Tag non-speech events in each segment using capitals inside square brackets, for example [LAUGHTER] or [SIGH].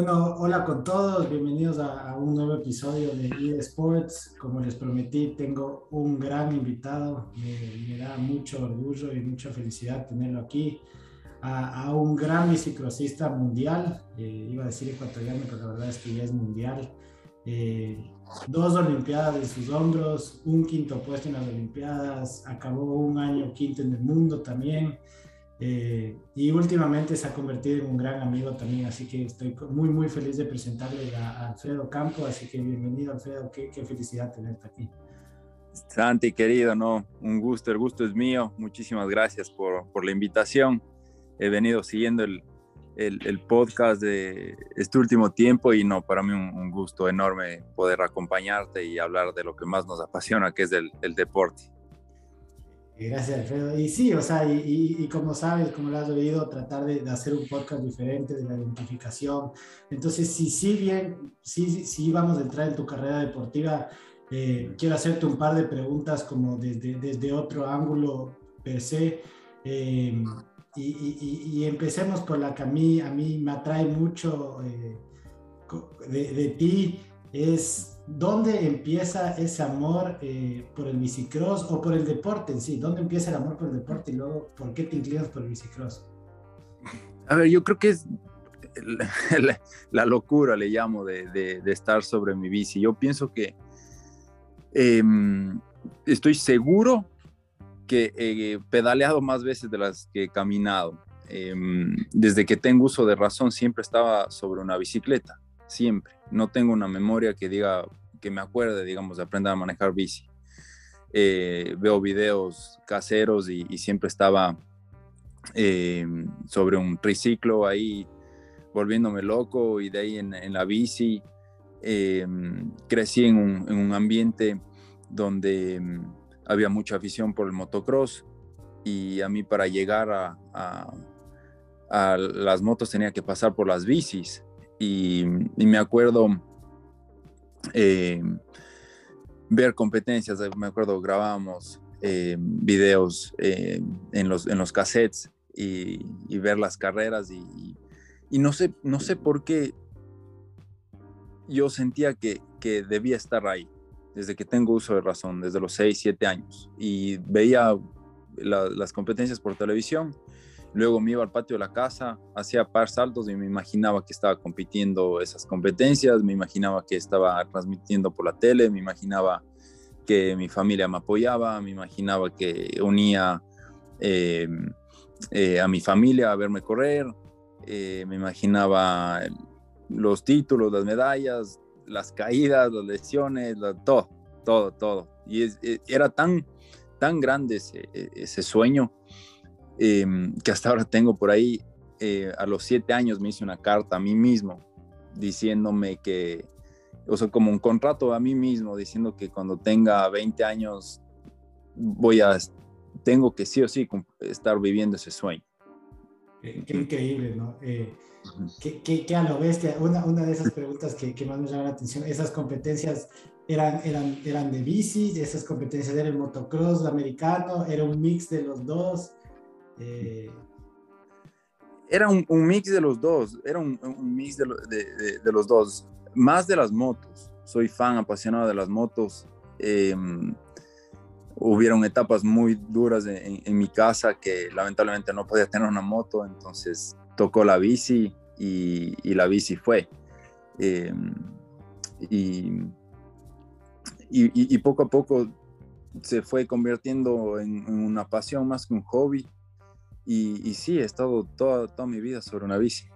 Bueno, hola con todos, bienvenidos a, un nuevo episodio de eSports. Como les prometí, tengo un gran invitado, me, da mucho orgullo y mucha felicidad tenerlo aquí, a, un gran bicicrosista mundial, eh, iba a decir ecuatoriano, pero la verdad es que ya es mundial. Eh, dos Olimpiadas en sus hombros, un quinto puesto en las Olimpiadas, acabó un año quinto en el mundo también. Eh, y últimamente se ha convertido en un gran amigo también, así que estoy muy, muy feliz de presentarle a, Alfredo Campo, así que bienvenido Alfredo, qué, qué, felicidad tenerte aquí. Santi, querido, no, un gusto, el gusto es mío, muchísimas gracias por, por la invitación. He venido siguiendo el, el, el, podcast de este último tiempo y no, para mí un, un, gusto enorme poder acompañarte y hablar de lo que más nos apasiona, que es el, el deporte. Gracias, Alfredo. Y sí, o sea, y, como sabes, como lo has oído, tratar de, hacer un podcast diferente de la identificación. Entonces, si, si bien, si, si vamos a entrar en tu carrera deportiva, eh, quiero hacerte un par de preguntas como desde, desde otro ángulo per se. Eh, y, y, empecemos por la que a mí, a mí me atrae mucho eh, de ti, es ¿dónde empieza ese amor eh, por el bicicross o por el deporte en sí? ¿Dónde empieza el amor por el deporte y luego por qué te inclinas por el bicicross? A ver, yo creo que es [LAUGHS] la, locura, le llamo, de, estar sobre mi bici. Yo pienso que em, estoy seguro que he pedaleado más veces de las que he caminado. Em, desde que tengo uso de razón siempre estaba sobre una bicicleta siempre. No tengo una memoria que diga, que me acuerde, digamos, de aprender a manejar bici. Eh, veo videos caseros y, siempre estaba eh, sobre un triciclo ahí volviéndome loco y de ahí en, la bici. Eh, crecí en un, ambiente donde mm, había mucha afición por el motocross y a mí para llegar a, a las motos tenía que pasar por las bicis y, me acuerdo eh, ver competencias, me acuerdo grabábamos eh, videos eh, en, los, en los cassettes y, ver las carreras y, no, sé, no sé por qué yo sentía que, que debía estar ahí desde que tengo uso de razón, desde los 6, 7 años. Y veía las competencias por televisión Luego me iba al patio de la casa, hacía par saltos y me imaginaba que estaba compitiendo esas competencias, me imaginaba que estaba transmitiendo por la tele, me imaginaba que mi familia me apoyaba, me imaginaba que unía em, eh, a mi familia a verme correr, eh, me imaginaba los títulos, las medallas, las caídas, las lesiones, todo, todo, todo. Y e, era tan, tan grande ese, ese sueño Em, que hasta ahora tengo por ahí. Eh, a los siete años me hice una carta a mí mismo diciéndome que, o sea, como un contrato a mí mismo, diciendo que cuando tenga 20 años voy a, tengo que sí o sí estar viviendo ese sueño. Qué, increíble, ¿no? Eh, qué, a lo bestia, una, una de esas preguntas que, que, más me llama la atención, esas competencias eran, eran, eran de bici, esas competencias eran el motocross americano, era un mix de los dos. Eh, era un, mix de los dos, era un, mix de, los dos, más de las motos. Soy fan apasionado de las motos. Em, hubieron etapas muy duras en, mi casa que lamentablemente no podía tener una moto, entonces tocó la bici y, la bici fue. Em, y, y, poco a poco se fue convirtiendo en, una pasión más que un hobby. Y, sí, he estado toda, toda mi vida sobre una bici.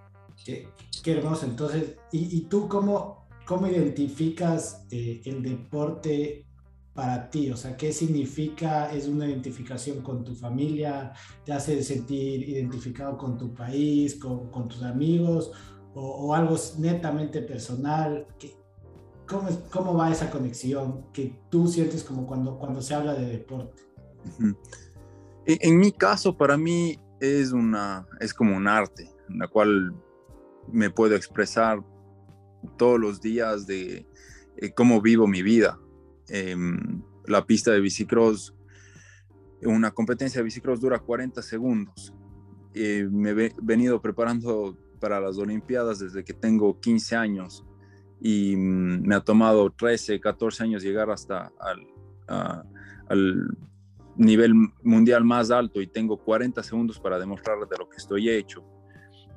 Qué, qué hermoso. Entonces, ¿y, y tú cómo, cómo identificas eh, el deporte para ti? O sea, ¿qué significa? ¿Es una identificación con tu familia? ¿Te hace sentir identificado con tu país, con, con tus amigos? O, o, algo netamente personal? ¿Cómo, ¿Cómo va esa conexión que tú sientes como cuando, cuando se habla de deporte? En, mi caso, para mí es, una, es como un arte, en la cual me puedo expresar todos los días de eh, cómo vivo mi vida. Em, la pista de bicicross, una competencia de bicicross dura 40 segundos. Eh, me he venido preparando para las Olimpiadas desde que tengo 15 años y mm, me ha tomado 13, 14 años llegar hasta al, al nivel mundial más alto y tengo 40 segundos para demostrar de lo que estoy hecho.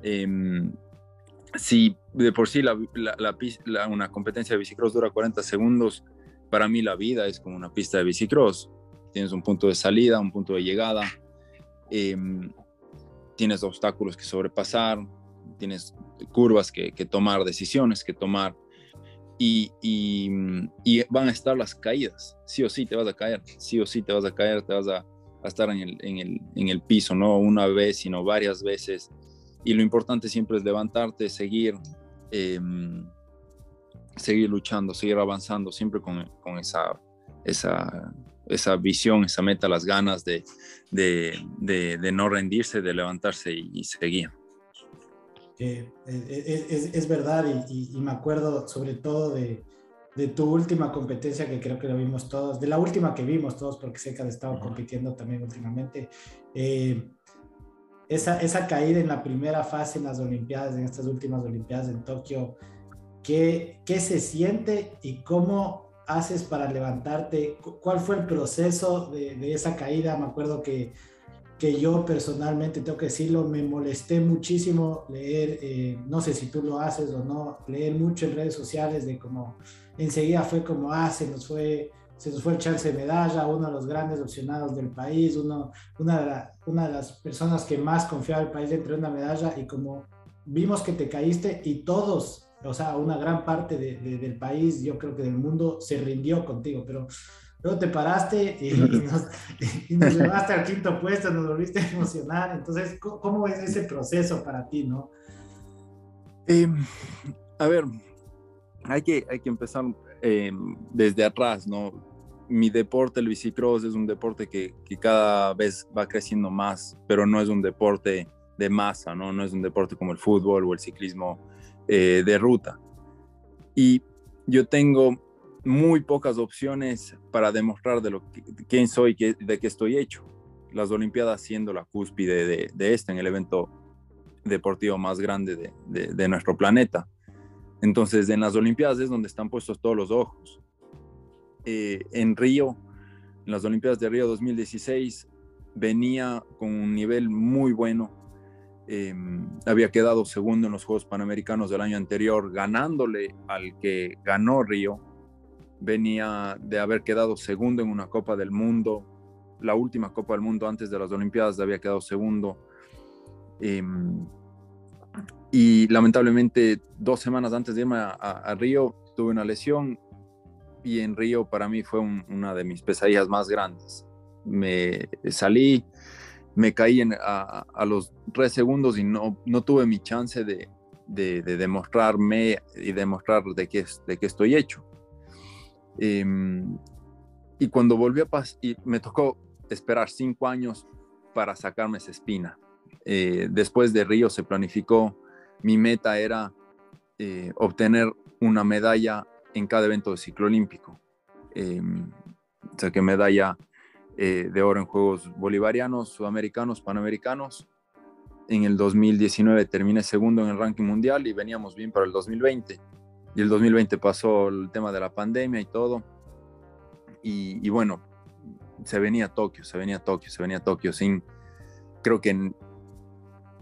Em, si de por sí la, una competencia de bicicross dura 40 segundos, para mí la vida es como una pista de bicicross. Tienes un punto de salida, un punto de llegada, em, tienes obstáculos que sobrepasar, tienes curvas que tomar, decisiones que tomar y, y, van a estar las caídas. Sí o sí te vas a caer, sí o sí te vas a caer, te vas a, estar en el, piso, no una vez, sino varias veces. Y lo importante siempre es levantarte, seguir, em, seguir luchando, seguir avanzando, siempre con, esa, visión, esa meta, las ganas de, no rendirse, de levantarse y seguir. Eh, es, es, verdad y, y, me acuerdo sobre todo de, de, tu última competencia que creo que lo vimos todos, de la última que vimos todos porque sé que has estado compitiendo también últimamente. Eh, esa, esa caída en la primera fase en las Olimpiadas, en estas últimas Olimpiadas en Tokio, ¿qué, qué se siente y cómo haces para levantarte? ¿Cuál fue el proceso de, de esa caída? Me acuerdo que que yo personalmente, tengo que decirlo, me molesté muchísimo leer, eh, no sé si tú lo haces o no, leer mucho en redes sociales de cómo enseguida fue como, ah, se nos fue, se nos fue el chance de medalla, uno de los grandes opcionados del país, uno, una, de una de las personas que más confiaba el país entre una medalla y como vimos que te caíste y todos, o sea, una gran parte del país, yo creo que del mundo, se rindió contigo, pero Luego te paraste [LAUGHS] y, nos, llevaste al quinto puesto, nos volviste a emocionar. Entonces, ¿cómo, es ese proceso para ti, no? Em, a ver, hay que, hay que empezar em, desde atrás, ¿no? Mi deporte, el bicicross, es un deporte que, que, cada vez va creciendo más, pero no es un deporte de masa, ¿no? No es un deporte como el fútbol o el ciclismo eh, de ruta. Y yo tengo muy pocas opciones para demostrar de lo que, quién soy, de qué estoy hecho. Las Olimpiadas siendo la cúspide de, de este, en el evento deportivo más grande de, de, nuestro planeta. Entonces, en las Olimpiadas es donde están puestos todos los ojos. Eh, en Río, en las Olimpiadas de Río 2016, venía con un nivel muy bueno. Em, había quedado segundo en los Juegos Panamericanos del año anterior, ganándole al que ganó Río, venía de haber quedado segundo en una Copa del Mundo, la última Copa del Mundo antes de las Olimpiadas había quedado segundo. Em, y lamentablemente dos semanas antes de irme a, Río tuve una lesión y en Río para mí fue una de mis pesadillas más grandes. Me salí, me caí a, los tres segundos y no, no tuve mi chance de, de, demostrarme y demostrar de qué, de qué estoy hecho. Em, y cuando volví a pasar, me tocó esperar cinco años para sacarme esa espina. Eh, después de Río se planificó, mi meta era eh, obtener una medalla en cada evento de ciclo olímpico. Eh, saqué medalla eh, de oro en Juegos Bolivarianos, Sudamericanos, Panamericanos. En el 2019 terminé segundo en el ranking mundial y veníamos bien para el 2020 y el 2020 pasó el tema de la pandemia y todo. Y, bueno, se venía a Tokio, se venía a Tokio, se venía a Tokio sin, creo que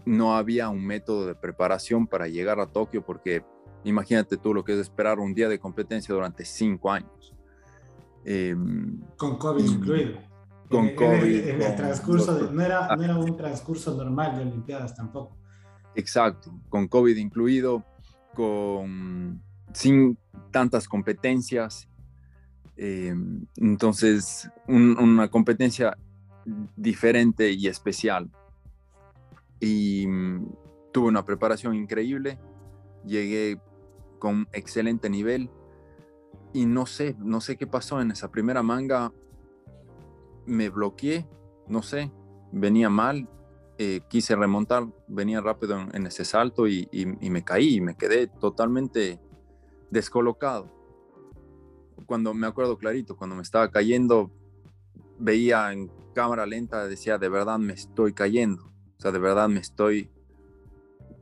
no había un método de preparación para llegar a Tokio porque imagínate tú lo que es esperar un día de competencia durante cinco años. Em, con COVID incluido. Con COVID. En, el transcurso, no, era, no era un transcurso normal de Olimpiadas tampoco. Exacto, con COVID incluido, con sin tantas competencias. Eh, entonces, una competencia diferente y especial. Y mm, tuve una preparación increíble, llegué con excelente nivel y no sé, no sé qué pasó en esa primera manga, me bloqueé, no sé, venía mal, eh, quise remontar, venía rápido en, ese salto y, y, me caí, y me quedé totalmente descolocado. Cuando me acuerdo clarito, cuando me estaba cayendo, veía en cámara lenta, decía, de verdad me estoy cayendo. O sea, de verdad me estoy,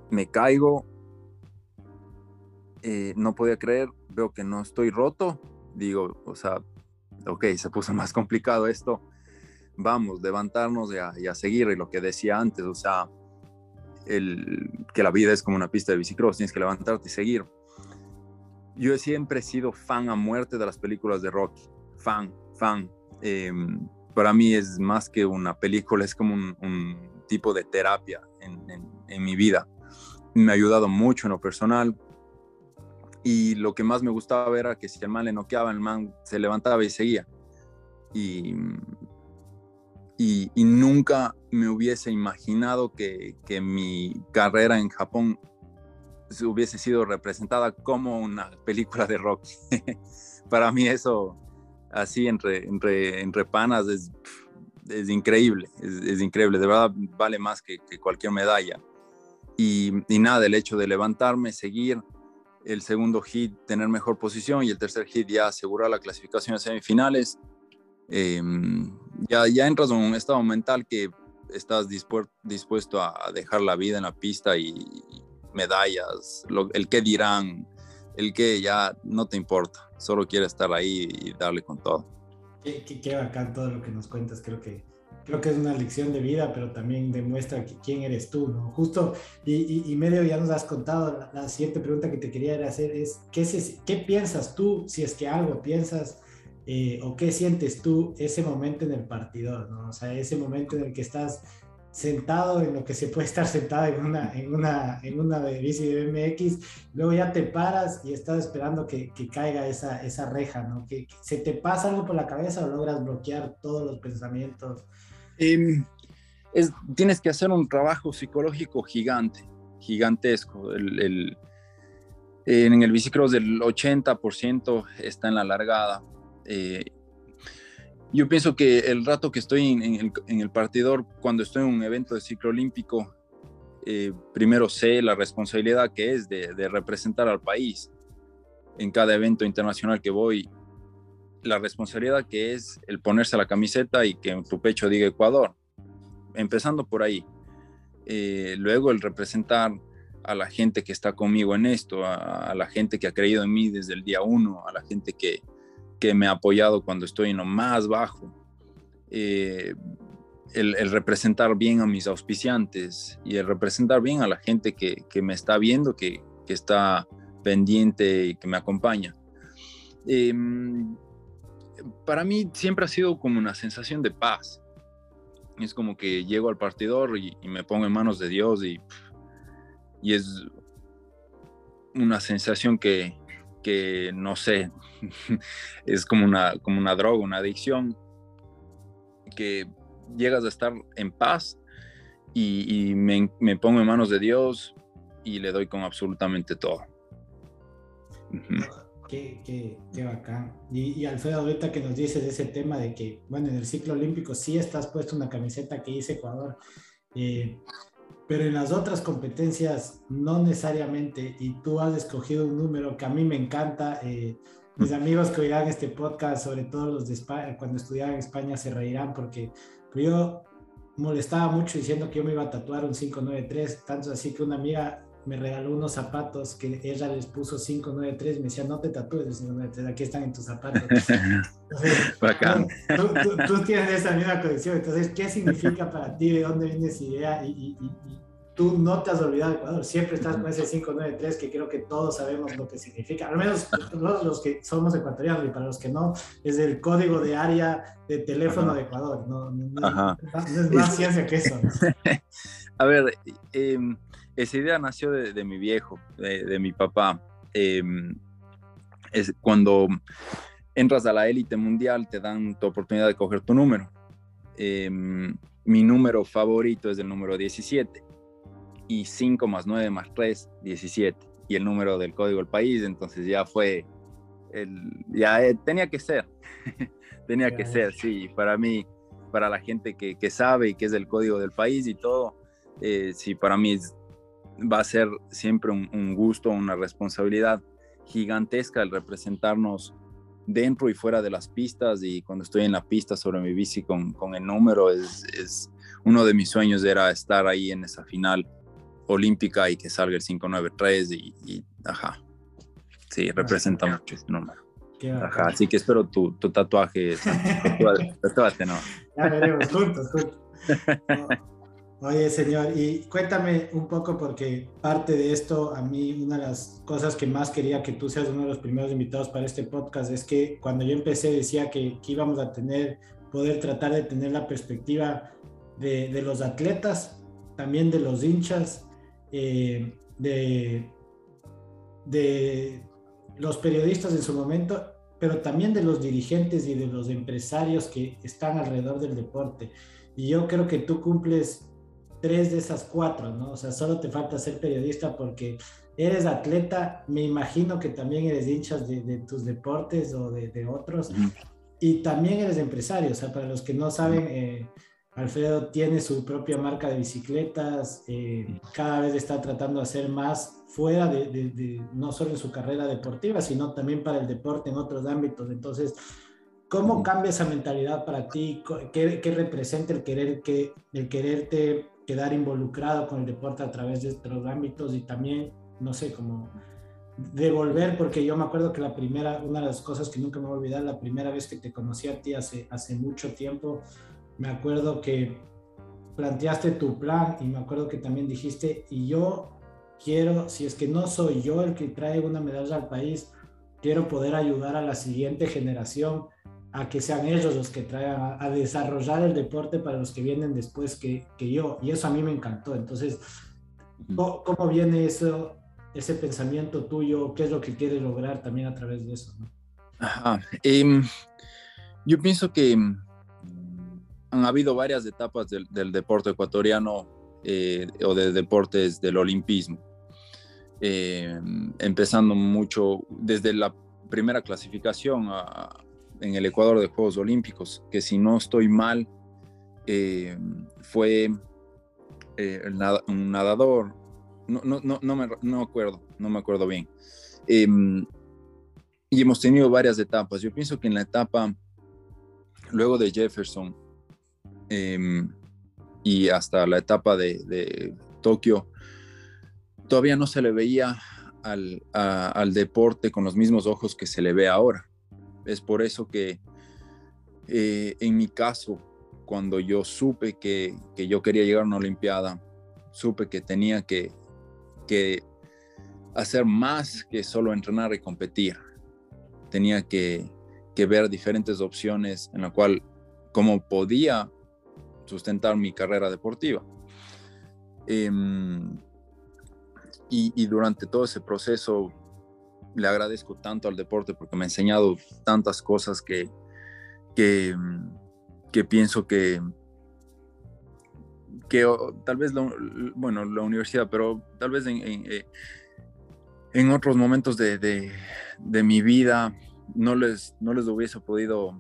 me caigo, eh, no podía creer, veo que no estoy roto, digo, o sea, ok, se puso más complicado esto, vamos, levantarnos y a, seguir, y lo que decía antes, o sea, el, que la vida es como una pista de bicicross, tienes que levantarte y seguir. Yo siempre he sido fan a muerte de las películas de Rocky, fan, fan. Em, para mí es más que una película, es como un, tipo de terapia en, mi vida. Me ha ayudado mucho en lo personal. Y lo que más me gustaba era que si el man le noqueaba, el man se levantaba y seguía. Y, nunca me hubiese imaginado que, mi carrera en Japón hubiese sido representada como una película de rock. [LAUGHS] Para mí eso, así entre, entre, entre panas, es, es increíble, es, increíble, de verdad vale más que, que cualquier medalla. Y, y, nada, el hecho de levantarme, seguir, el segundo hit tener mejor posición y el tercer hit ya asegurar la clasificación a semifinales, em, ya, ya entras en un estado mental que estás dispuesto a dejar la vida en la pista y, medallas, el que dirán, el que ya no te importa, solo quieres estar ahí y darle con todo. Qué, qué, qué bacán todo lo que nos cuentas, creo que creo que es una lección de vida, pero también demuestra quién eres tú, ¿no? Justo, y, y, medio ya nos has contado, la, siguiente pregunta que te quería hacer es, ¿qué, ¿qué piensas tú, si es que algo piensas, eh, o qué sientes tú ese momento en el partidor, ¿no? O sea, ese momento en el que estás sentado en lo que se puede estar sentado en una, en una, en una de bici BMX, luego ya te paras y estás esperando que, que caiga esa, esa reja, ¿no? Que, se te pasa algo por la cabeza o logras bloquear todos los pensamientos Em, es, tienes que hacer un trabajo psicológico gigante, gigantesco. El, en el bicicross del 80% está en la largada. Eh, yo pienso que el rato que estoy en, el, partidor, cuando estoy en un evento de ciclo olímpico, eh, primero sé la responsabilidad que es de, representar al país en cada evento internacional que voy la responsabilidad que es el ponerse la camiseta y que en tu pecho diga Ecuador, empezando por ahí. Eh, luego el representar a la gente que está conmigo en esto, a, la gente que ha creído en mí desde el día uno, a la gente que, que me ha apoyado cuando estoy en lo más bajo. Eh, el, representar bien a mis auspiciantes y el representar bien a la gente que, que me está viendo, que, que, está pendiente y que me acompaña. Eh, para mí siempre ha sido como una sensación de paz. Es como que llego al partidor y, me pongo en manos de Dios y, y es una sensación que, que no sé, [LAUGHS] es como una, como una droga, una adicción, que llegas a estar en paz y, me, me, pongo en manos de Dios y le doy con absolutamente todo. Qué, qué, bacán. Y, y, Alfredo, ahorita que nos dices ese tema de que, bueno, en el ciclo olímpico sí estás puesto una camiseta que dice Ecuador, eh, pero en las otras competencias no necesariamente, y tú has escogido un número que a mí me encanta. Eh, mis mm. amigos que oirán este podcast, sobre todo los de España, cuando estudiaban en España, se reirán porque yo molestaba mucho diciendo que yo me iba a tatuar un 593, tanto así que una amiga me regaló unos zapatos que ella les puso 593, me decía, no te tatúes el 593, aquí están en tus zapatos. [LAUGHS] Bacán. Tú, tienes esa misma colección, entonces, ¿qué significa para ti? ¿De dónde viene esa idea? Y, tú no te has olvidado de Ecuador, siempre estás con ese 593 que creo que todos sabemos lo que significa, al menos los, los que somos ecuatorianos y para los que no, es el código de área de teléfono de Ecuador, no, no, es más ciencia que eso. [LAUGHS] A ver, eh, esa idea nació de, mi viejo, de, mi papá. Em, es cuando entras a la élite mundial, te dan tu oportunidad de coger tu número. Em, mi número favorito es el número 17 y 5 más 9 más 3, 17 y el número del código del país, entonces ya fue, el, ya eh, tenía que ser, [LAUGHS] tenía que ser, sí, para mí, para la gente que, que, sabe y que es el código del país y todo, eh, sí, para mí es va a ser siempre un, gusto, una responsabilidad gigantesca el representarnos dentro y fuera de las pistas y cuando estoy en la pista sobre mi bici con, con el número es, es, uno de mis sueños era estar ahí en esa final olímpica y que salga el 593 y, y ajá. Sí, representa mucho ese número. Ajá, así que espero tu, tu tatuaje. [LAUGHS] tatuaje, no. Ya veremos juntos, juntos. [LAUGHS] Oye, señor, y cuéntame un poco porque parte de esto, a mí una de las cosas que más quería que tú seas uno de los primeros invitados para este podcast es que cuando yo empecé decía que, que íbamos a tener, poder tratar de tener la perspectiva de, de los atletas, también de los hinchas, eh, de, de los periodistas en su momento, pero también de los dirigentes y de los empresarios que están alrededor del deporte. Y yo creo que tú cumples tres de esas cuatro, ¿no? O sea, solo te falta ser periodista porque eres atleta, me imagino que también eres hinchas de, tus deportes o de, otros, y también eres empresario, o sea, para los que no saben, eh, Alfredo tiene su propia marca de bicicletas, eh, cada vez está tratando de hacer más fuera de, no solo en su carrera deportiva, sino también para el deporte en otros ámbitos. Entonces, ¿cómo cambia esa mentalidad para ti? ¿Qué, qué representa el, querer que, el quererte quedar involucrado con el deporte a través de otros ámbitos y también, no sé, como devolver, porque yo me acuerdo que la primera, una de las cosas que nunca me voy a olvidar, la primera vez que te conocí a ti hace, hace mucho tiempo, me acuerdo que planteaste tu plan y me acuerdo que también dijiste, y yo quiero, si es que no soy yo el que trae una medalla al país, quiero poder ayudar a la siguiente generación a que sean ellos los que traigan a, desarrollar el deporte para los que vienen después que, que, yo. Y eso a mí me encantó. Entonces, ¿cómo, viene eso, ese pensamiento tuyo? ¿Qué es lo que quieres lograr también a través de eso? Ajá. Em, yo pienso que han habido varias etapas del, del deporte ecuatoriano eh, o de deportes del olimpismo. Em, empezando mucho desde la primera clasificación a, en el Ecuador de Juegos Olímpicos, que si no estoy mal, eh, fue eh, un nadador, no, no, no, no, me, no acuerdo, no me acuerdo bien. Em, y hemos tenido varias etapas. Yo pienso que en la etapa, luego de Jefferson em, y hasta la etapa de, Tokio, todavía no se le veía al deporte con los mismos ojos que se le ve ahora. Es por eso que eh, en mi caso, cuando yo supe que, yo quería llegar a una Olimpiada, supe que tenía que, que hacer más que solo entrenar y competir. Tenía que, ver diferentes opciones en la cual cómo podía sustentar mi carrera deportiva. Em, y, durante todo ese proceso le agradezco tanto al deporte porque me ha enseñado tantas cosas que, que, pienso que, que tal vez, bueno, la universidad, pero tal vez en, en, eh, otros momentos de, de, mi vida no les, no les hubiese podido,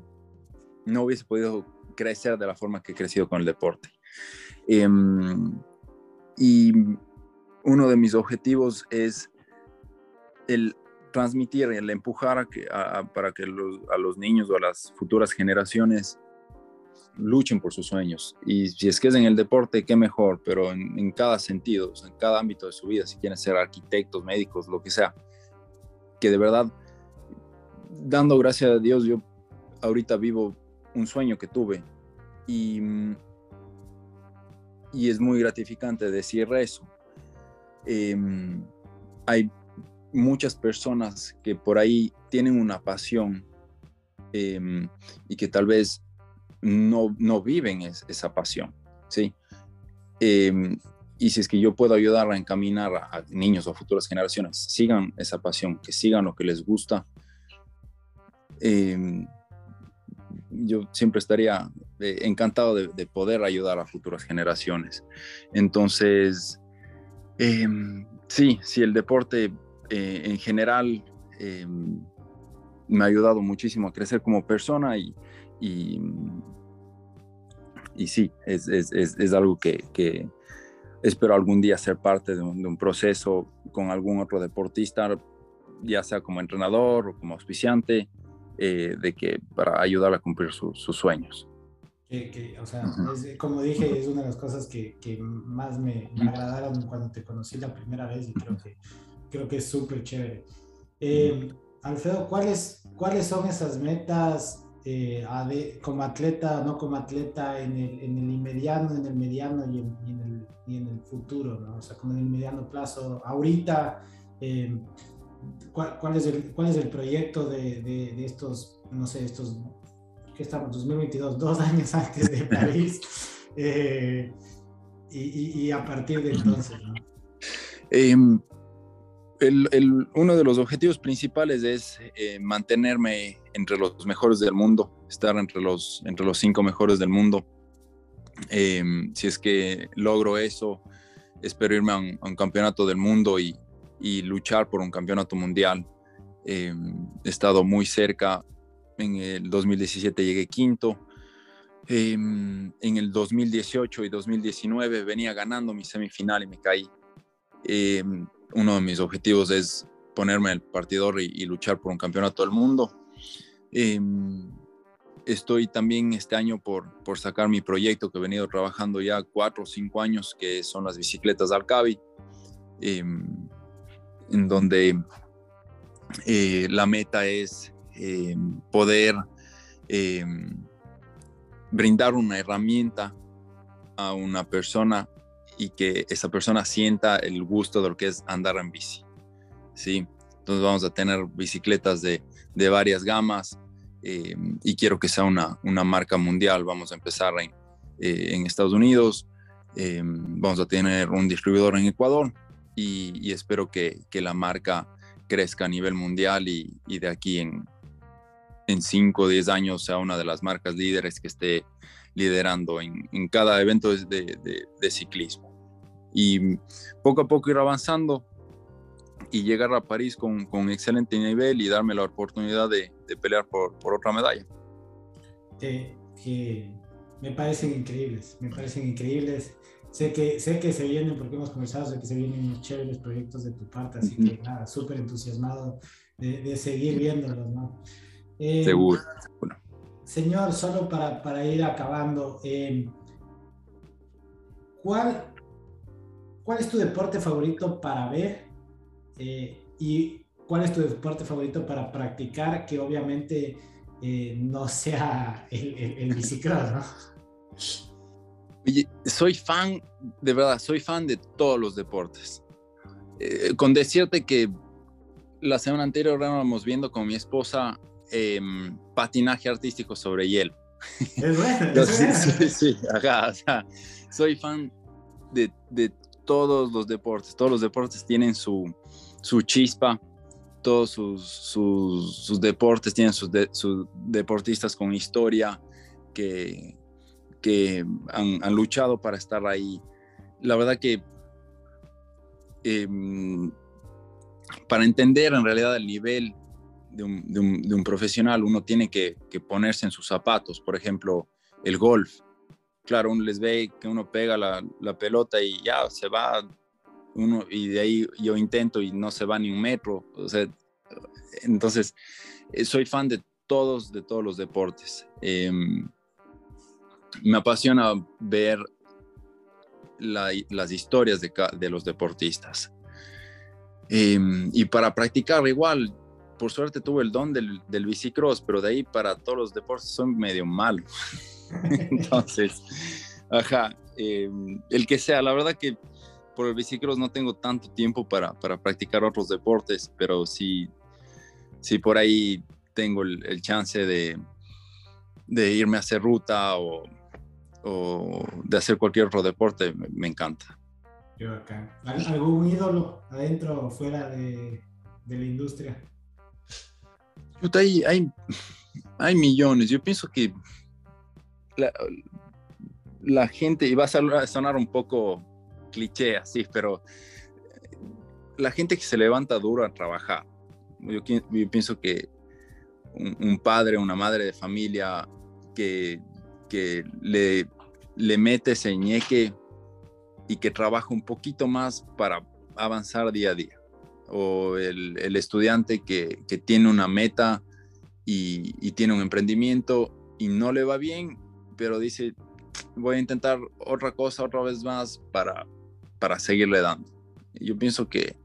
no hubiese podido crecer de la forma que he crecido con el deporte. Em, y uno de mis objetivos es el transmitir, el empujar a que, para que a los niños o a las futuras generaciones luchen por sus sueños. Y si es que es en el deporte, qué mejor, pero en, cada sentido, en cada ámbito de su vida, si quieren ser arquitectos, médicos, lo que sea, que de verdad, dando gracias a Dios, yo ahorita vivo un sueño que tuve y, y es muy gratificante decir eso. Em, hay muchas personas que por ahí tienen una pasión em, y que tal vez no, no viven esa pasión, ¿sí? Em, y si es que yo puedo ayudar a encaminar a, niños o futuras generaciones, sigan esa pasión, que sigan lo que les gusta, em, yo siempre estaría eh, encantado de, de, poder ayudar a futuras generaciones. Entonces, sí, si el deporte eh, en general eh, me ha ayudado muchísimo a crecer como persona y, y, sí, es, es, es, algo que, que, espero algún día ser parte de un, proceso con algún otro deportista, ya sea como entrenador o como auspiciante, eh, de que para ayudar a cumplir sus sueños. o sea, como dije, es una de las cosas que, que más me, agradaron cuando te conocí la primera vez y creo que, creo que es súper chévere. Eh, Alfredo, ¿cuáles, ¿cuáles son esas metas eh, como atleta, no como atleta, en el, en el inmediato, en el mediano y en, el, y en, el, futuro? ¿no? O sea, como en el mediano plazo, ahorita, eh, ¿cuál, es el, ¿cuál es el proyecto de, de, estos, no sé, estos que estamos 2022, dos años antes de París, [LAUGHS] eh, y, a partir de entonces, em, el, uno de los objetivos principales es eh, mantenerme entre los mejores del mundo, estar entre los, entre los cinco mejores del mundo. Em, si es que logro eso, espero irme a un, campeonato del mundo y, y, luchar por un campeonato mundial. Em, he estado muy cerca en el 2017 llegué quinto. Em, en el 2018 y 2019 venía ganando mi semifinal y me caí. Em, uno de mis objetivos es ponerme el partidor y, luchar por un campeonato del mundo. Em, estoy también este año por, por sacar mi proyecto que he venido trabajando ya cuatro o cinco años, que son las bicicletas Alcavi, en donde eh, la meta es eh, poder brindar una herramienta a una persona y que esa persona sienta el gusto de lo que es andar en bici. ¿sí? Entonces vamos a tener bicicletas de, de varias gamas eh, y quiero que sea una, una, marca mundial. Vamos a empezar en, en Estados Unidos, vamos a tener un distribuidor en Ecuador y, y espero que, que, la marca crezca a nivel mundial y, y de aquí en, en 5 o 10 años sea una de las marcas líderes que esté liderando en, en cada evento de, de, ciclismo. Y poco a poco ir avanzando y llegar a París con, con excelente nivel y darme la oportunidad de, de pelear por, por, otra medalla. que me parecen increíbles, me parecen increíbles. Sé que, sé que se vienen, porque hemos conversado, sé que se vienen unos chéveres proyectos de tu parte, así que nada, súper entusiasmado de, de seguir viéndolos, ¿no? Eh, Seguro. Señor, solo para, para ir acabando, eh, ¿cuál, ¿cuál es tu deporte favorito para ver eh, y cuál es tu deporte favorito para practicar que obviamente no sea el, el, ¿no? [LAUGHS] Soy fan, de verdad, soy fan de todos los deportes. con decirte que la semana anterior estábamos viendo con mi esposa Em, patinaje artístico sobre hielo. Es bueno. [LAUGHS] sí, sí, soy fan de, de, todos los deportes. Todos los deportes tienen su, su chispa, todos sus, sus, deportes tienen sus, sus, deportistas con historia que, que han, han, luchado para estar ahí. La verdad que em, para entender en realidad el nivel de un, profesional, uno tiene que, ponerse en sus zapatos. Por ejemplo, el golf. Claro, uno les ve que uno pega la, pelota y ya se va, uno, y de ahí yo intento y no se va ni un metro. O sea, entonces, eh, soy fan de todos, de todos los deportes. Em, me apasiona ver las historias de, de los deportistas. Em, y para practicar igual, por suerte tuve el don del, del bicicross, pero de ahí para todos los deportes son medio malo. [LAUGHS] Entonces, ajá, em, el que sea, la verdad que por el bicicross no tengo tanto tiempo para, para practicar otros deportes, pero sí, sí por ahí tengo el, chance de, de, irme a hacer ruta o, o, de hacer cualquier otro deporte, me, encanta. Yo acá. ¿Algún ídolo adentro o fuera de, de la industria? Hay, hay, hay millones. Yo pienso que la, gente, y va a sonar un poco cliché así, pero la gente que se levanta duro a trabajar. Yo, pienso que un, padre, una madre de familia que, que le, le mete ese ñeque y que trabaja un poquito más para avanzar día a día o el, estudiante que, tiene una meta y, tiene un emprendimiento y no le va bien, pero dice, voy a intentar otra cosa otra vez más para, para seguirle dando. Yo pienso que,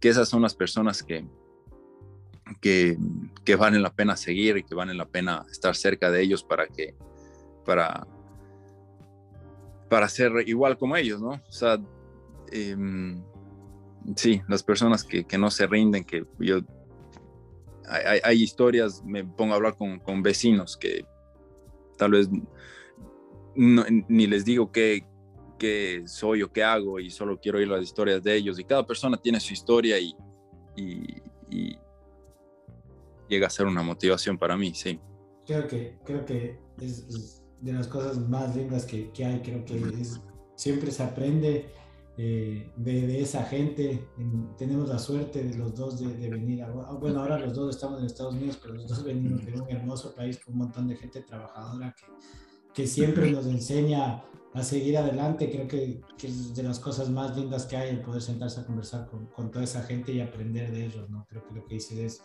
que esas son las personas que, que, que, valen la pena seguir y que valen la pena estar cerca de ellos para que, para, para ser igual como ellos, ¿no? O sea, em, sí, las personas que, que, no se rinden, que yo, hay, hay, historias, me pongo a hablar con, con vecinos que tal vez ni les digo qué, qué, soy o qué hago y solo quiero oír las historias de ellos y cada persona tiene su historia y, y, llega a ser una motivación para mí, sí. Creo que, creo que es, de las cosas más lindas que, que hay, creo que siempre se aprende eh, de, de, esa gente. tenemos la suerte de los dos de, de venir. A, bueno, ahora los dos estamos en Estados Unidos, pero los dos venimos de un hermoso país con un montón de gente trabajadora que que siempre nos enseña a seguir adelante. Creo que, que, es de las cosas más lindas que hay el poder sentarse a conversar con, con toda esa gente y aprender de ellos, ¿no? Creo que lo que dice es,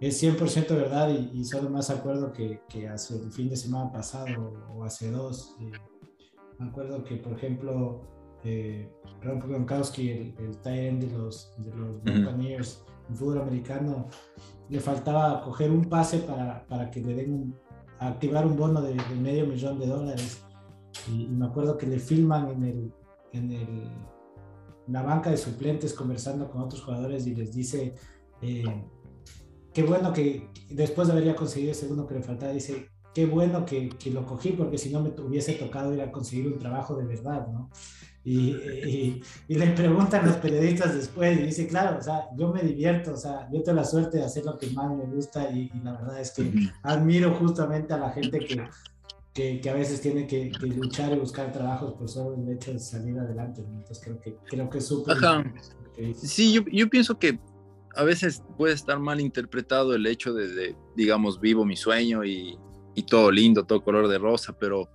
es 100% verdad y, y, solo más acuerdo que, que, hace el fin de semana pasado o hace dos, eh, me acuerdo que, por ejemplo, eh, Ron Gronkowski, el, el tight de los, de los Buccaneers en fútbol americano, le faltaba coger un pase para, para que le den un, activar un bono de, de, medio millón de dólares. Y, y, me acuerdo que le filman en, el, en, el, en la banca de suplentes conversando con otros jugadores y les dice, eh, qué bueno que después de haber conseguido ese segundo que le faltaba, dice, qué bueno que, que, lo cogí porque si no me hubiese tocado ir a conseguir un trabajo de verdad, ¿no? Y, y, y, le preguntan los periodistas después y dice, claro, o sea, yo me divierto, o sea, yo tengo la suerte de hacer lo que más me gusta y, y la verdad es que admiro justamente a la gente que, que, que a veces tiene que, que, luchar y buscar trabajos por solo el hecho de salir adelante. ¿no? Entonces creo que, creo que es súper... Sí, yo, yo pienso que a veces puede estar mal interpretado el hecho de, de digamos, vivo mi sueño y, y todo lindo, todo color de rosa, pero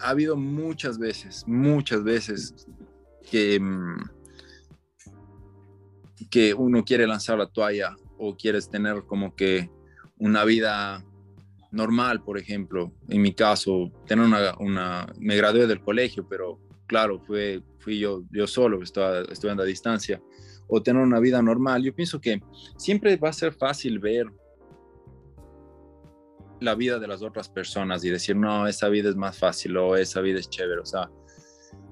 ha habido muchas veces, muchas veces que, mm, que uno quiere lanzar la toalla o quieres tener como que una vida normal, por ejemplo. En mi caso, tener una, una me gradué del colegio, pero claro, fue, fui yo, yo solo, estaba estudiando a distancia, o tener una vida normal. Yo pienso que siempre va a ser fácil ver la vida de las otras personas y decir, no, esa vida es más fácil o esa vida es chévere. O sea,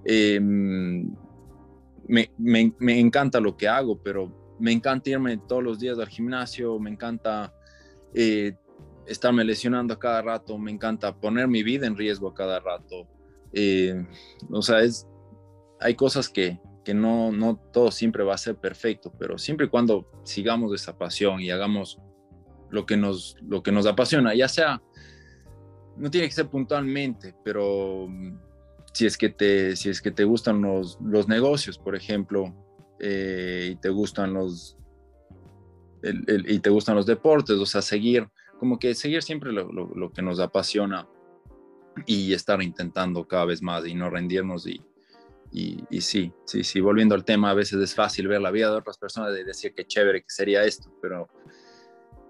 eh, me, me, encanta lo que hago, pero me encanta irme todos los días al gimnasio, me encanta eh, estarme lesionando a cada rato, me encanta poner mi vida en riesgo a cada rato. Eh, o sea, es, hay cosas que, que no, no todo siempre va a ser perfecto, pero siempre y cuando sigamos esa pasión y hagamos lo que nos, lo que nos apasiona, ya sea, no tiene que ser puntualmente, pero mm, si es que te, si es que te gustan los, los negocios, por ejemplo, eh, y te gustan los, el, el, y te gustan los deportes, o sea, seguir, como que seguir siempre lo, lo, lo, que nos apasiona y estar intentando cada vez más y no rendirnos y, y, y, sí, sí, sí, volviendo al tema, a veces es fácil ver la vida de otras personas y decir que chévere que sería esto, pero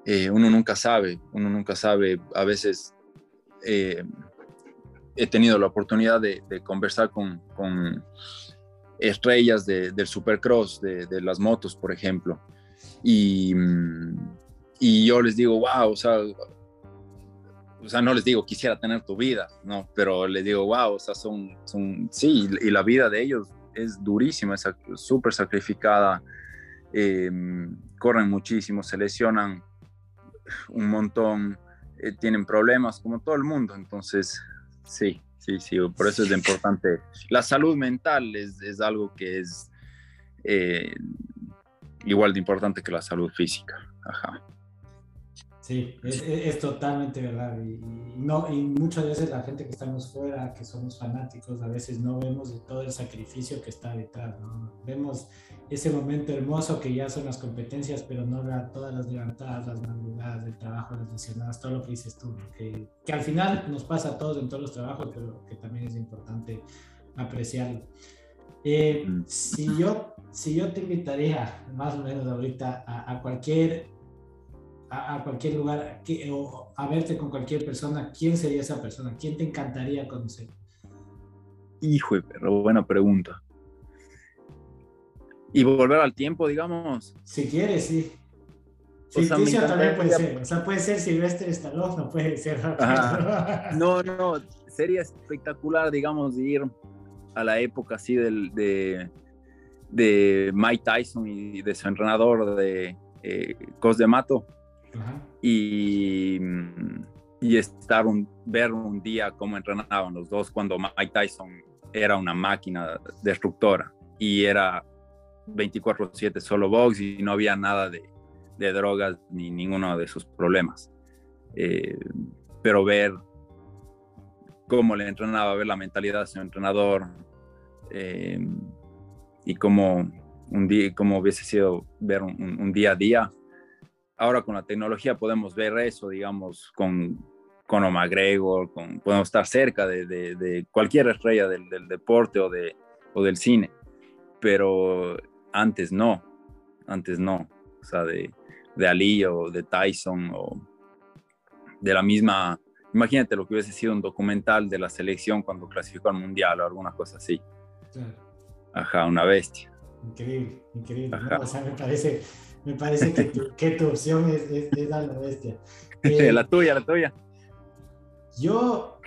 eh, uno nunca sabe, uno nunca sabe. A veces eh, he tenido la oportunidad de, conversar con, estrellas de, del supercross, de, las motos, por ejemplo, y, y, yo les digo, wow, o sea, o sea, no les digo quisiera tener tu vida, no, pero les digo, wow, o sea, son, son sí, y la vida de ellos es durísima, es súper sacrificada, eh, corren muchísimo, se lesionan un montón, eh, tienen problemas como todo el mundo, entonces sí, sí, sí, por eso es importante. La salud mental es, algo que es eh, igual de importante que la salud física. Ajá. Sí, es, totalmente verdad. Y, no, y muchas veces la gente que estamos fuera, que somos fanáticos, a veces no vemos todo el sacrificio que está detrás. Vemos ese momento hermoso que ya son las competencias, pero no la, todas las levantadas, las madrugadas, el trabajo, las lesionadas, todo lo que dices tú, que, que, al final nos pasa a todos en todos los trabajos, pero que también es importante apreciarlo. Eh, mm. si, yo, si yo te invitaría, más o menos ahorita, a, a cualquier a, cualquier lugar o a verte con cualquier persona, ¿quién sería esa persona? ¿Quién te encantaría conocer? Hijo de perro, buena pregunta. ¿Y volver al tiempo, digamos? Si quieres, sí. Ficticio también puede ser. O sea, puede ser Silvestre Stallone, no puede ser. No, no, sería espectacular, digamos, ir a la época así del, de, de Mike Tyson y de su entrenador de eh, Cos de Mato. Y, y estar un, ver un día cómo entrenaban los dos cuando Mike Tyson era una máquina destructora y era 24/7 solo box y no había nada de, de drogas ni ninguno de sus problemas. Eh, pero ver cómo le entrenaba, ver la mentalidad de su entrenador eh, y cómo, un día, cómo hubiese sido ver un, día a día. Ahora con la tecnología podemos ver eso, digamos, con, con McGregor, con, podemos estar cerca de, de, cualquier estrella del, del, deporte o, de, o del cine, pero antes no, antes no, o sea, de, de Ali o de Tyson o de la misma, imagínate lo que hubiese sido un documental de la selección cuando clasificó al mundial o alguna cosa así. Ajá, una bestia. Increíble, increíble. O sea, me parece, me parece que, tu, que tu opción es, es, la bestia. [LAUGHS] Eh, la tuya, la tuya. Yo,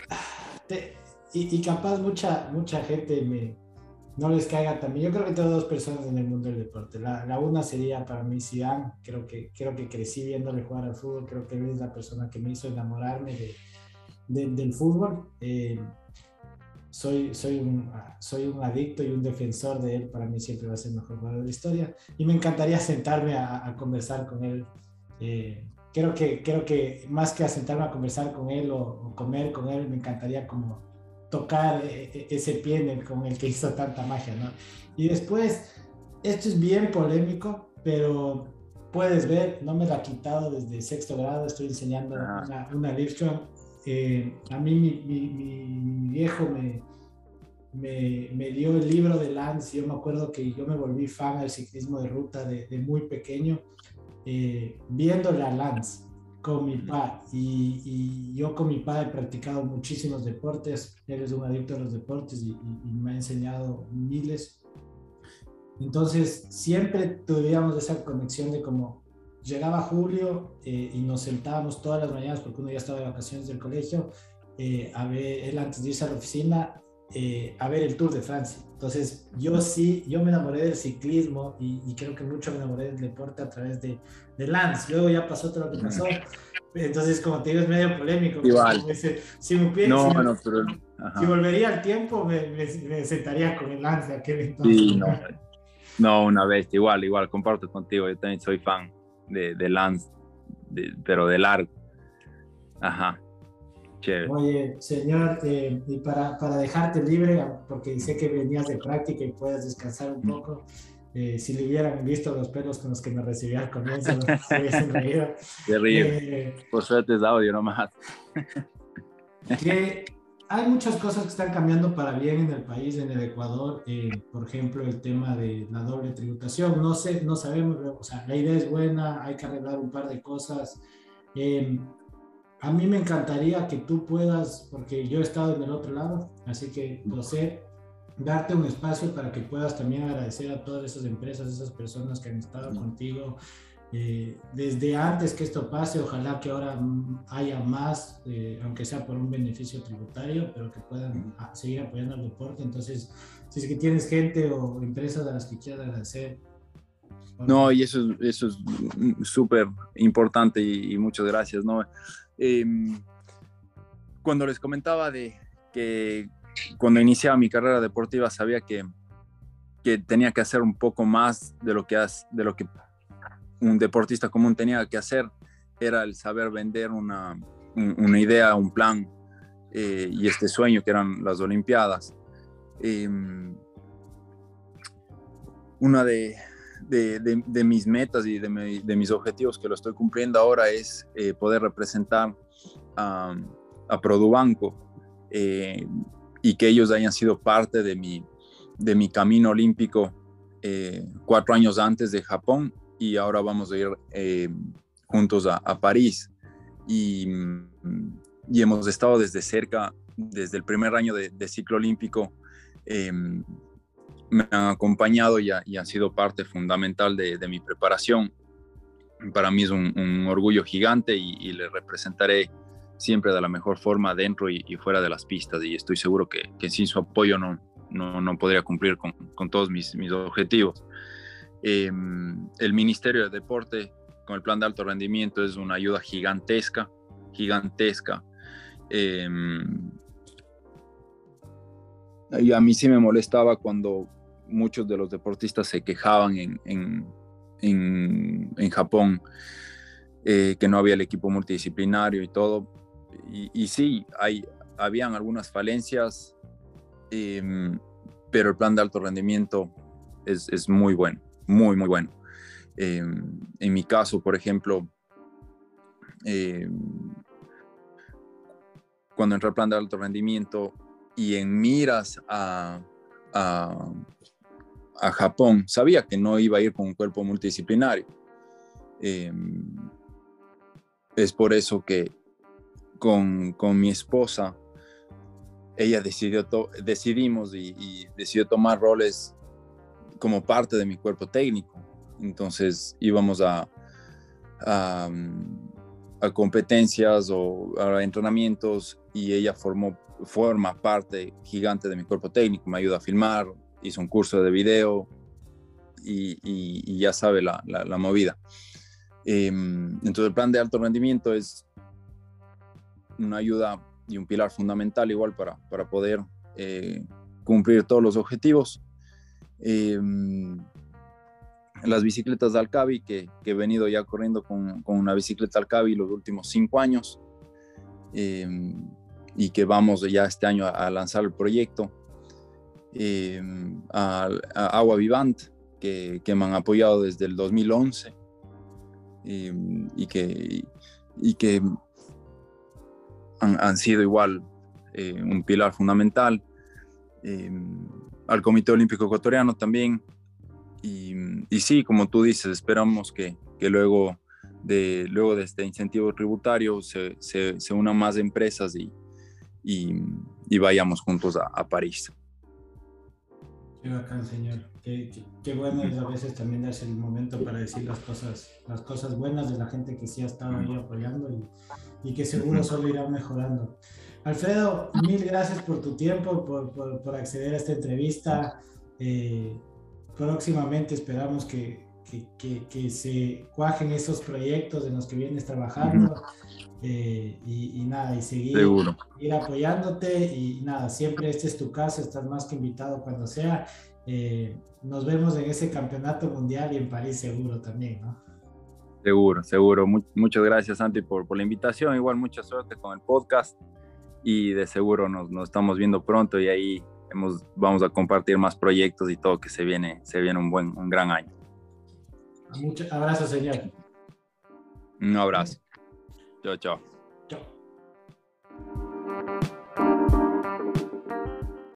y, y, capaz mucha, mucha gente me, no les caiga también. Yo creo que tengo dos personas en el mundo del deporte. La, una sería para mí Zidane. Creo que, creo que crecí viéndole jugar al fútbol. Creo que él es la persona que me hizo enamorarme de, del fútbol. Eh, soy, soy, un, soy un adicto y un defensor de él. Para mí siempre va a ser el mejor jugador de la historia. Y me encantaría sentarme a, conversar con él. Eh, creo, que, creo que más que a sentarme a conversar con él o comer con él, me encantaría como tocar eh, eh, ese pie con el que hizo tanta magia, ¿no? Y después, esto es bien polémico, pero puedes ver, no me lo ha quitado desde sexto grado, estoy enseñando una, una eh, a mí mi, mi, viejo me, me, me, dio el libro de Lance, yo me acuerdo que yo me volví fan del ciclismo de ruta de, de muy pequeño, eh, viéndole a Lance con mi padre y, yo con mi padre he practicado muchísimos deportes, él es un adicto a los deportes y, me ha enseñado miles. Entonces siempre tuvimos esa conexión de como llegaba julio eh, y nos sentábamos todas las mañanas porque uno ya estaba de vacaciones del colegio, eh, a ver, él antes de irse a la oficina, eh, a ver el Tour de Francia. Entonces, yo sí, yo me enamoré del ciclismo y, creo que mucho me enamoré del deporte a través de, de Lance. Luego ya pasó todo lo que pasó. Entonces, como te digo, es medio polémico. Igual. Si, me, no, no, pero, si volvería al tiempo, me, me, sentaría con el Lance de aquel entonces. Sí, no, no, una vez, igual, igual, comparto contigo. Yo también soy fan de, de Lance, pero de largo. Ajá. Oye, señor, eh, y para, para, dejarte libre, porque sé que venías de práctica y puedas descansar un poco, eh, si le hubieran visto los pelos con los que me recibía al comienzo, [LAUGHS] se hubiesen reído. Eh, Por suerte es audio nomás. [LAUGHS] que hay muchas cosas que están cambiando para bien en el país, en el Ecuador. por ejemplo, el tema de la doble tributación. No sé, no sabemos, o sea, la idea es buena, hay que arreglar un par de cosas. A mí me encantaría que tú puedas, porque yo he estado en el otro lado, así que José, darte un espacio para que puedas también agradecer a todas esas empresas, esas personas que han estado contigo eh, desde antes que esto pase. Ojalá que ahora haya más, eh, aunque sea por un beneficio tributario, pero que puedan seguir apoyando al deporte. Entonces, si es que tienes gente o empresas a las que quieras agradecer, no, y eso, eso es súper importante y, y, muchas gracias, ¿no? Em, cuando les comentaba de que cuando iniciaba mi carrera deportiva sabía que, que tenía que hacer un poco más de lo que, de lo que un deportista común tenía que hacer, era el saber vender una, una idea, un plan eh, y este sueño que eran las Olimpiadas. Em, una de, de, mis metas y de, mis objetivos que lo estoy cumpliendo ahora es eh, poder representar a, a Produbanco eh, y que ellos hayan sido parte de mi, de mi camino olímpico eh, cuatro años antes de Japón y ahora vamos a ir juntos a, París y, y, hemos estado desde cerca, desde el primer año de, ciclo olímpico. Me han acompañado y, han sido parte fundamental de, mi preparación. Para mí es un, orgullo gigante y, le representaré siempre de la mejor forma dentro y, fuera de las pistas y estoy seguro que, sin su apoyo no, no, podría cumplir con, todos mis, mis objetivos. Em, el Ministerio de Deporte con el plan de alto rendimiento es una ayuda gigantesca, gigantesca. Em, y a mí sí me molestaba cuando muchos de los deportistas se quejaban en, en, Japón eh, que no había el equipo multidisciplinario y todo. Y, sí, hay, habían algunas falencias, em, pero el plan de alto rendimiento es, es muy bueno, muy, muy bueno. Em, en mi caso, por ejemplo, em, cuando entré al plan de alto rendimiento y en miras a, Japón, sabía que no iba a ir con un cuerpo multidisciplinario. Em, es por eso que con, con mi esposa, ella decidió decidimos y, decidió tomar roles como parte de mi cuerpo técnico. Entonces íbamos a, a, competencias o a entrenamientos y ella formó, forma parte gigante de mi cuerpo técnico, me ayuda a filmar, hizo un curso de video y, ya sabe la, movida. Em, entonces el plan de alto rendimiento es una ayuda y un pilar fundamental igual para, para poder eh, cumplir todos los objetivos. Em, las bicicletas de Alcavi, que, he venido ya corriendo con, una bicicleta Alcavi los últimos cinco años em, y que vamos ya este año a, lanzar el proyecto. Em, a, Agua Vivant, que, me han apoyado desde el 2011 em, y que, y que han, sido igual eh, un pilar fundamental. al Comité Olímpico Ecuatoriano también, y, sí, como tú dices, esperamos que, que, luego, de, luego de este incentivo tributario se, se, unan más empresas y, y, vayamos juntos a, París. Qué bacán, señor. Qué, qué, bueno es a veces también darse el momento para decir las cosas, las cosas buenas de la gente que sí ha estado ahí apoyando y, y que seguro solo irá mejorando. Alfredo, mil gracias por tu tiempo, por, por, por acceder a esta entrevista. Eh, próximamente esperamos que, que, se cuajen esos proyectos en los que vienes trabajando eh, y, nada, y seguir ir apoyándote y nada, siempre este es tu caso, estás más que invitado cuando sea. Eh, nos vemos en ese campeonato mundial y en París seguro también, ¿no? Seguro, seguro. muchas gracias, Santi, por, por, la invitación. Igual mucha suerte con el podcast y de seguro nos, nos estamos viendo pronto y ahí vamos a compartir más proyectos y todo que se viene, se viene un buen, un gran año. Muchos abrazos, señor. Un abrazo. 叫叫。